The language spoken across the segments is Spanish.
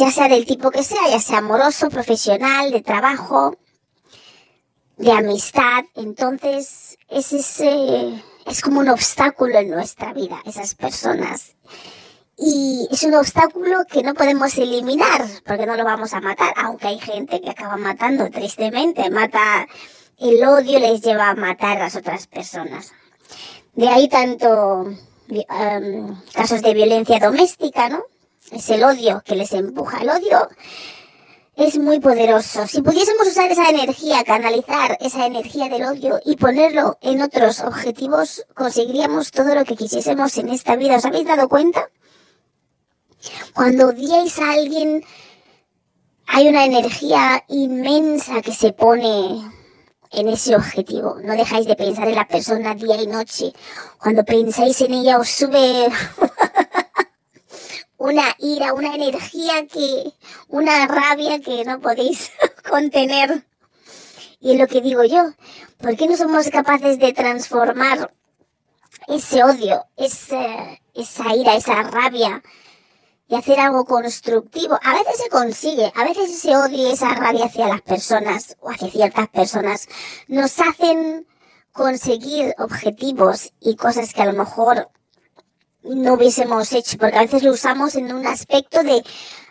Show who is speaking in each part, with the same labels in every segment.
Speaker 1: ya sea del tipo que sea, ya sea amoroso, profesional, de trabajo, de amistad. Entonces, es ese, es como un obstáculo en nuestra vida, esas personas. Y es un obstáculo que no podemos eliminar, porque no lo vamos a matar, aunque hay gente que acaba matando, tristemente, mata, el odio les lleva a matar a las otras personas. De ahí tanto um, casos de violencia doméstica, ¿no? Es el odio que les empuja. El odio es muy poderoso. Si pudiésemos usar esa energía, canalizar esa energía del odio y ponerlo en otros objetivos, conseguiríamos todo lo que quisiésemos en esta vida. ¿Os habéis dado cuenta? Cuando odiáis a alguien, hay una energía inmensa que se pone en ese objetivo. No dejáis de pensar en la persona día y noche. Cuando pensáis en ella os sube una ira, una energía que, una rabia que no podéis contener. Y es lo que digo yo. ¿Por qué no somos capaces de transformar ese odio, esa ira, esa rabia y hacer algo constructivo. A veces se consigue, a veces ese odio y esa rabia hacia las personas o hacia ciertas personas nos hacen conseguir objetivos y cosas que a lo mejor no hubiésemos hecho, porque a veces lo usamos en un aspecto de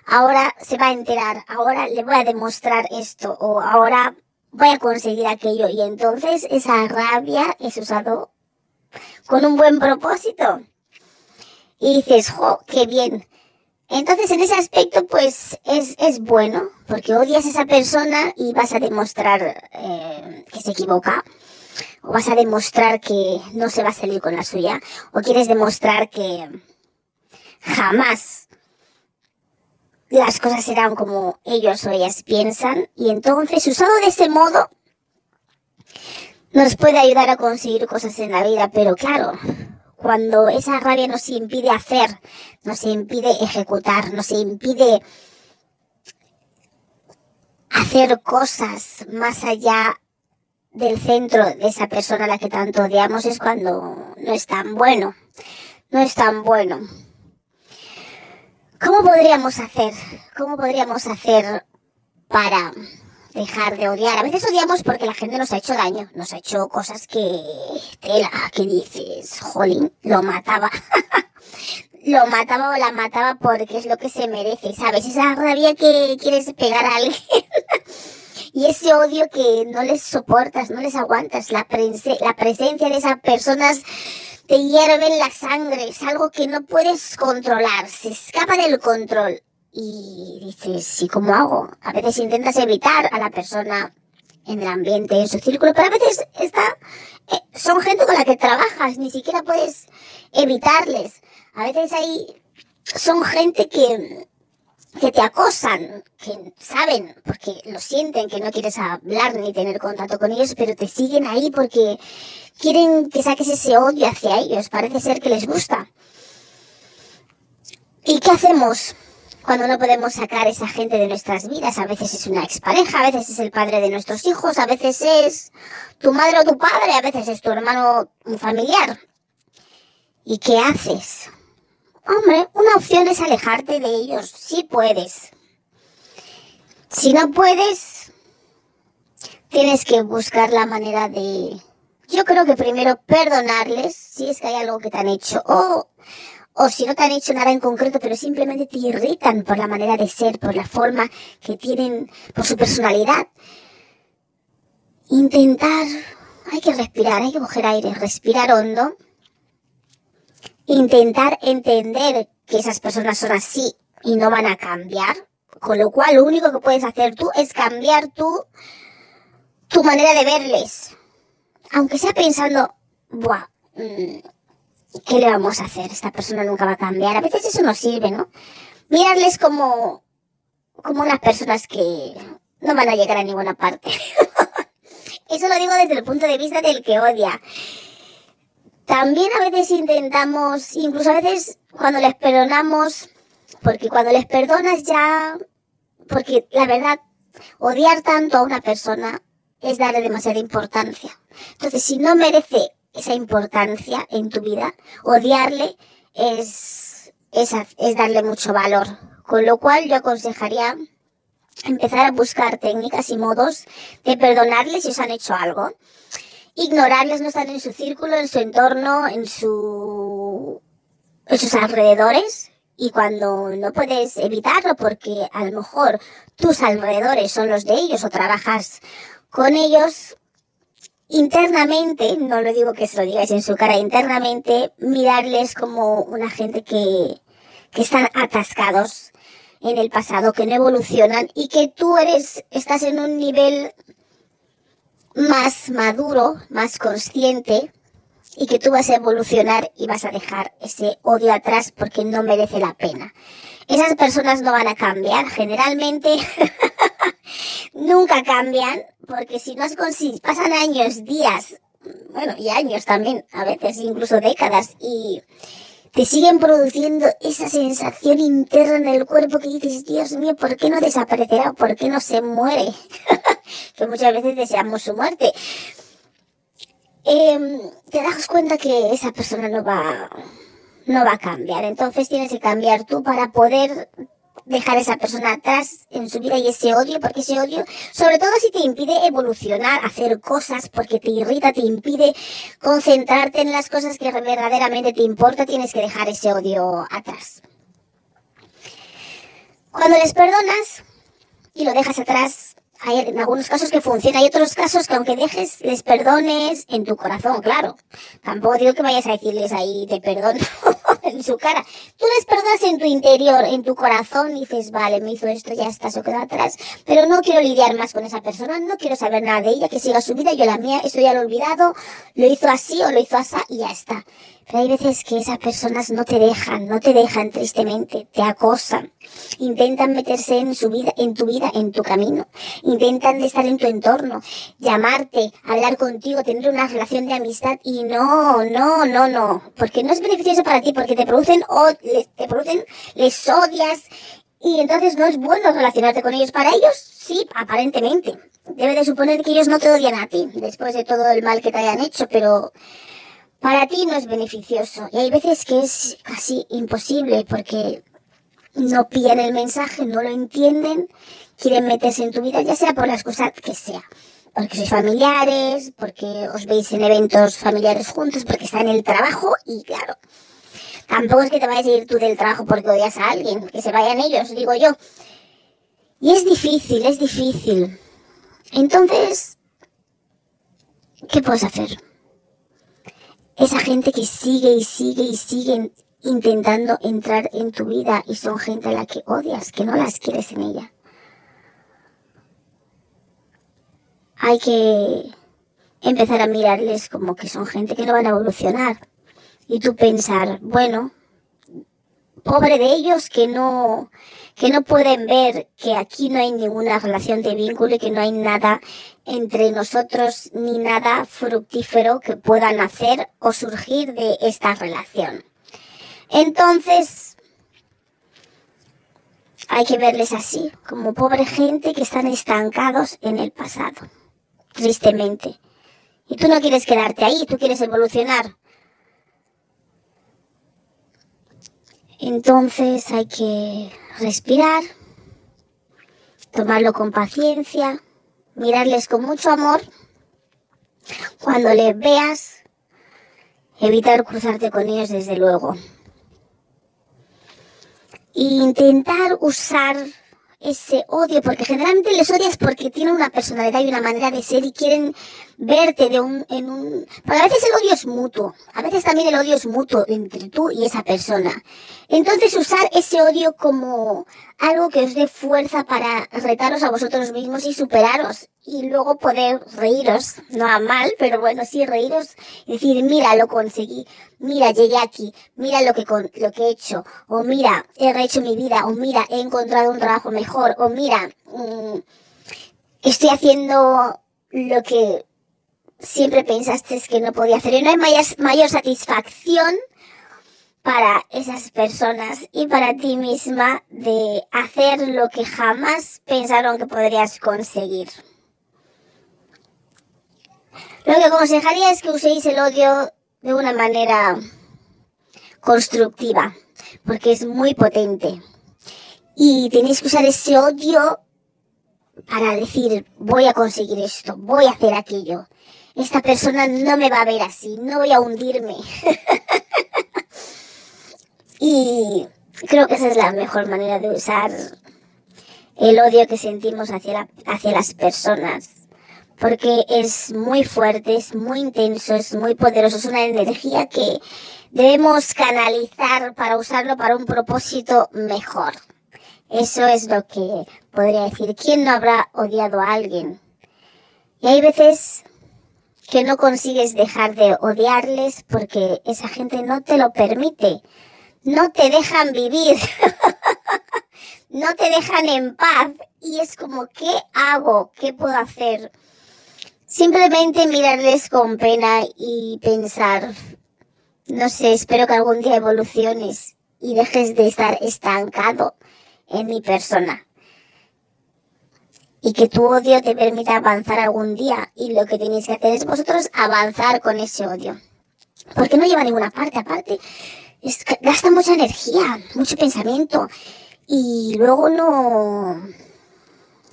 Speaker 1: ahora se va a enterar, ahora le voy a demostrar esto o ahora voy a conseguir aquello. Y entonces esa rabia es usado con un buen propósito. Y dices, jo, qué bien, entonces, en ese aspecto, pues es, es bueno, porque odias a esa persona y vas a demostrar eh, que se equivoca, o vas a demostrar que no se va a salir con la suya, o quieres demostrar que jamás las cosas serán como ellos o ellas piensan, y entonces, usado de ese modo, nos puede ayudar a conseguir cosas en la vida, pero claro, cuando esa rabia nos impide hacer, nos impide ejecutar, nos impide hacer cosas más allá del centro de esa persona a la que tanto odiamos es cuando no es tan bueno, no es tan bueno. ¿Cómo podríamos hacer? ¿Cómo podríamos hacer para dejar de odiar. A veces odiamos porque la gente nos ha hecho daño, nos ha hecho cosas que tela, que dices, jolín, lo mataba. lo mataba o la mataba porque es lo que se merece, ¿sabes? Esa rabia que quieres pegar a alguien. y ese odio que no les soportas, no les aguantas. La, la presencia de esas personas te hierve en la sangre, es algo que no puedes controlar, se escapa del control. Y dices, ¿sí cómo hago? A veces intentas evitar a la persona en el ambiente, en su círculo, pero a veces está, eh, son gente con la que trabajas, ni siquiera puedes evitarles. A veces hay, son gente que, que te acosan, que saben, porque lo sienten, que no quieres hablar ni tener contacto con ellos, pero te siguen ahí porque quieren que saques ese odio hacia ellos. Parece ser que les gusta. ¿Y qué hacemos? cuando no podemos sacar esa gente de nuestras vidas. A veces es una expareja, a veces es el padre de nuestros hijos, a veces es tu madre o tu padre, a veces es tu hermano un familiar. ¿Y qué haces? Hombre, una opción es alejarte de ellos, si puedes. Si no puedes, tienes que buscar la manera de... Yo creo que primero perdonarles si es que hay algo que te han hecho o o si no te han hecho nada en concreto, pero simplemente te irritan por la manera de ser, por la forma que tienen, por su personalidad. Intentar, hay que respirar, hay que coger aire, respirar hondo. Intentar entender que esas personas son así y no van a cambiar. Con lo cual, lo único que puedes hacer tú es cambiar tú, tu manera de verles. Aunque sea pensando, buah, mm, ¿qué le vamos a hacer? Esta persona nunca va a cambiar. A veces eso no sirve, ¿no? Mirarles como, como unas personas que no van a llegar a ninguna parte. eso lo digo desde el punto de vista del que odia. También a veces intentamos, incluso a veces cuando les perdonamos, porque cuando les perdonas ya, porque la verdad, odiar tanto a una persona es darle demasiada importancia. Entonces, si no merece esa importancia en tu vida, odiarle es, es, es darle mucho valor. Con lo cual yo aconsejaría empezar a buscar técnicas y modos de perdonarles si os han hecho algo. Ignorarles, no estar en su círculo, en su entorno, en, su, en sus alrededores. Y cuando no puedes evitarlo porque a lo mejor tus alrededores son los de ellos o trabajas con ellos, internamente, no lo digo que se lo digáis en su cara, internamente mirarles como una gente que, que están atascados en el pasado, que no evolucionan y que tú eres, estás en un nivel más maduro, más consciente y que tú vas a evolucionar y vas a dejar ese odio atrás porque no merece la pena. Esas personas no van a cambiar, generalmente nunca cambian porque si no has conseguido, pasan años, días, bueno, y años también, a veces incluso décadas y te siguen produciendo esa sensación interna en el cuerpo que dices, Dios mío, ¿por qué no desaparecerá? ¿Por qué no se muere? que muchas veces deseamos su muerte. Em, te das cuenta que esa persona no va, no va a cambiar. Entonces tienes que cambiar tú para poder dejar esa persona atrás en su vida y ese odio, porque ese odio, sobre todo si te impide evolucionar, hacer cosas, porque te irrita, te impide concentrarte en las cosas que verdaderamente te importa, tienes que dejar ese odio atrás. Cuando les perdonas y lo dejas atrás, hay en algunos casos que funciona, hay otros casos que aunque dejes, les perdones en tu corazón, claro. Tampoco digo que vayas a decirles ahí te perdono en su cara. Tú les perdonas en tu interior, en tu corazón, dices, vale, me hizo esto, ya está, se quedó atrás. Pero no quiero lidiar más con esa persona, no quiero saber nada de ella, que siga su vida, yo la mía, esto ya lo he olvidado, lo hizo así o lo hizo así y ya está. Pero hay veces que esas personas no te dejan, no te dejan tristemente, te acosan, intentan meterse en su vida, en tu vida, en tu camino, intentan estar en tu entorno, llamarte, hablar contigo, tener una relación de amistad. Y no, no, no, no, porque no es beneficioso para ti, porque te producen, te producen, les odias. Y entonces no es bueno relacionarte con ellos. Para ellos, sí, aparentemente. Debe de suponer que ellos no te odian a ti, después de todo el mal que te hayan hecho, pero para ti no es beneficioso. Y hay veces que es casi imposible porque no pillan el mensaje, no lo entienden, quieren meterse en tu vida, ya sea por las cosas que sea. Porque sois familiares, porque os veis en eventos familiares juntos, porque está en el trabajo y claro, tampoco es que te vayas a ir tú del trabajo porque odias a alguien, que se vayan ellos, digo yo. Y es difícil, es difícil. Entonces, ¿qué puedes hacer? Esa gente que sigue y sigue y sigue intentando entrar en tu vida y son gente a la que odias, que no las quieres en ella. Hay que empezar a mirarles como que son gente que no van a evolucionar. Y tú pensar, bueno, pobre de ellos que no, que no pueden ver que aquí no hay ninguna relación de vínculo y que no hay nada entre nosotros ni nada fructífero que pueda nacer o surgir de esta relación. Entonces, hay que verles así, como pobre gente que están estancados en el pasado, tristemente. Y tú no quieres quedarte ahí, tú quieres evolucionar. Entonces hay que respirar, tomarlo con paciencia, mirarles con mucho amor. Cuando les veas, evitar cruzarte con ellos desde luego. E intentar usar ese odio, porque generalmente les odias porque tienen una personalidad y una manera de ser y quieren verte de un, en un, porque a veces el odio es mutuo, a veces también el odio es mutuo entre tú y esa persona. Entonces usar ese odio como algo que os dé fuerza para retaros a vosotros mismos y superaros y luego poder reíros, no a mal, pero bueno, sí reíros y decir, mira, lo conseguí, mira, llegué aquí, mira lo que, lo que he hecho, o mira, he rehecho mi vida, o mira, he encontrado un trabajo mejor, o mira, mm, estoy haciendo lo que siempre pensaste que no podía hacer y no hay mayor, mayor satisfacción para esas personas y para ti misma de hacer lo que jamás pensaron que podrías conseguir. Lo que aconsejaría es que uséis el odio de una manera constructiva, porque es muy potente. Y tenéis que usar ese odio para decir, voy a conseguir esto, voy a hacer aquello. Esta persona no me va a ver así, no voy a hundirme. y creo que esa es la mejor manera de usar el odio que sentimos hacia, las personas. Porque es muy fuerte, es muy intenso, es muy poderoso, es una energía que debemos canalizar para usarlo para un propósito mejor. Eso es lo que podría decir. ¿Quién no habrá odiado a alguien? Y hay veces que no consigues dejar de odiarles porque esa gente no te lo permite. No te dejan vivir. no te dejan en paz. Y es como, ¿qué hago? ¿Qué puedo hacer? Simplemente mirarles con pena y pensar, no sé, espero que algún día evoluciones y dejes de estar estancado en mi persona. Y que tu odio te permita avanzar algún día. Y lo que tenéis que hacer es vosotros avanzar con ese odio. Porque no lleva ninguna parte. Aparte, gasta mucha energía, mucho pensamiento. Y luego no,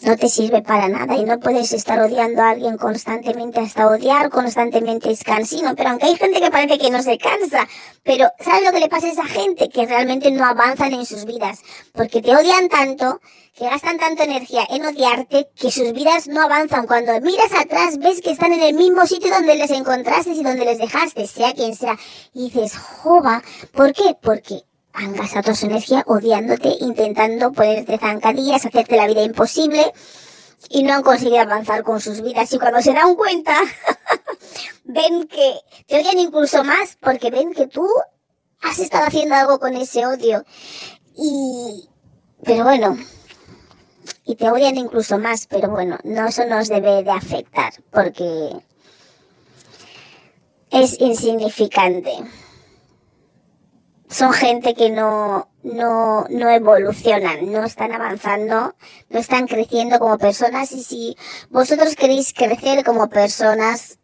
Speaker 1: no te sirve para nada y no puedes estar odiando a alguien constantemente hasta odiar constantemente es cansino, pero aunque hay gente que parece que no se cansa, pero ¿sabes lo que le pasa a esa gente? Que realmente no avanzan en sus vidas, porque te odian tanto, que gastan tanta energía en odiarte, que sus vidas no avanzan. Cuando miras atrás ves que están en el mismo sitio donde les encontraste y donde les dejaste, sea quien sea, y dices, jova, ¿por qué? Porque han gastado su energía odiándote, intentando ponerte zancadillas, hacerte la vida imposible y no han conseguido avanzar con sus vidas. Y cuando se dan cuenta, ven que te odian incluso más porque ven que tú has estado haciendo algo con ese odio. Y, pero bueno, y te odian incluso más, pero bueno, no eso nos debe de afectar porque es insignificante son gente que no, no, no evolucionan, no están avanzando, no están creciendo como personas y si vosotros queréis crecer como personas,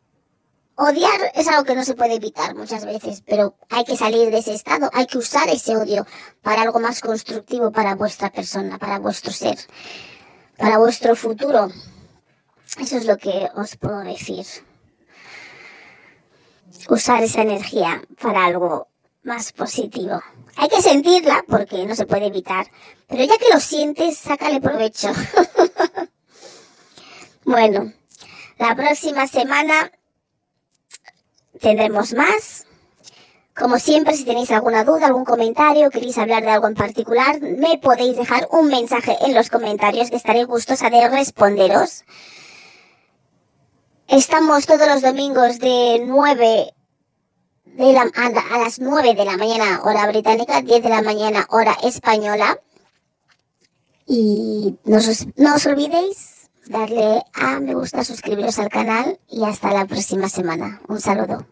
Speaker 1: odiar es algo que no se puede evitar muchas veces, pero hay que salir de ese estado, hay que usar ese odio para algo más constructivo para vuestra persona, para vuestro ser, para vuestro futuro. Eso es lo que os puedo decir. Usar esa energía para algo más positivo. Hay que sentirla porque no se puede evitar, pero ya que lo sientes, sácale provecho. bueno, la próxima semana tendremos más. Como siempre, si tenéis alguna duda, algún comentario, queréis hablar de algo en particular, me podéis dejar un mensaje en los comentarios que estaré gustosa de responderos. Estamos todos los domingos de 9 de la, a, las 9 de la mañana hora británica, 10 de la mañana hora española. Y no os, no os olvidéis darle a me gusta, suscribiros al canal y hasta la próxima semana. Un saludo.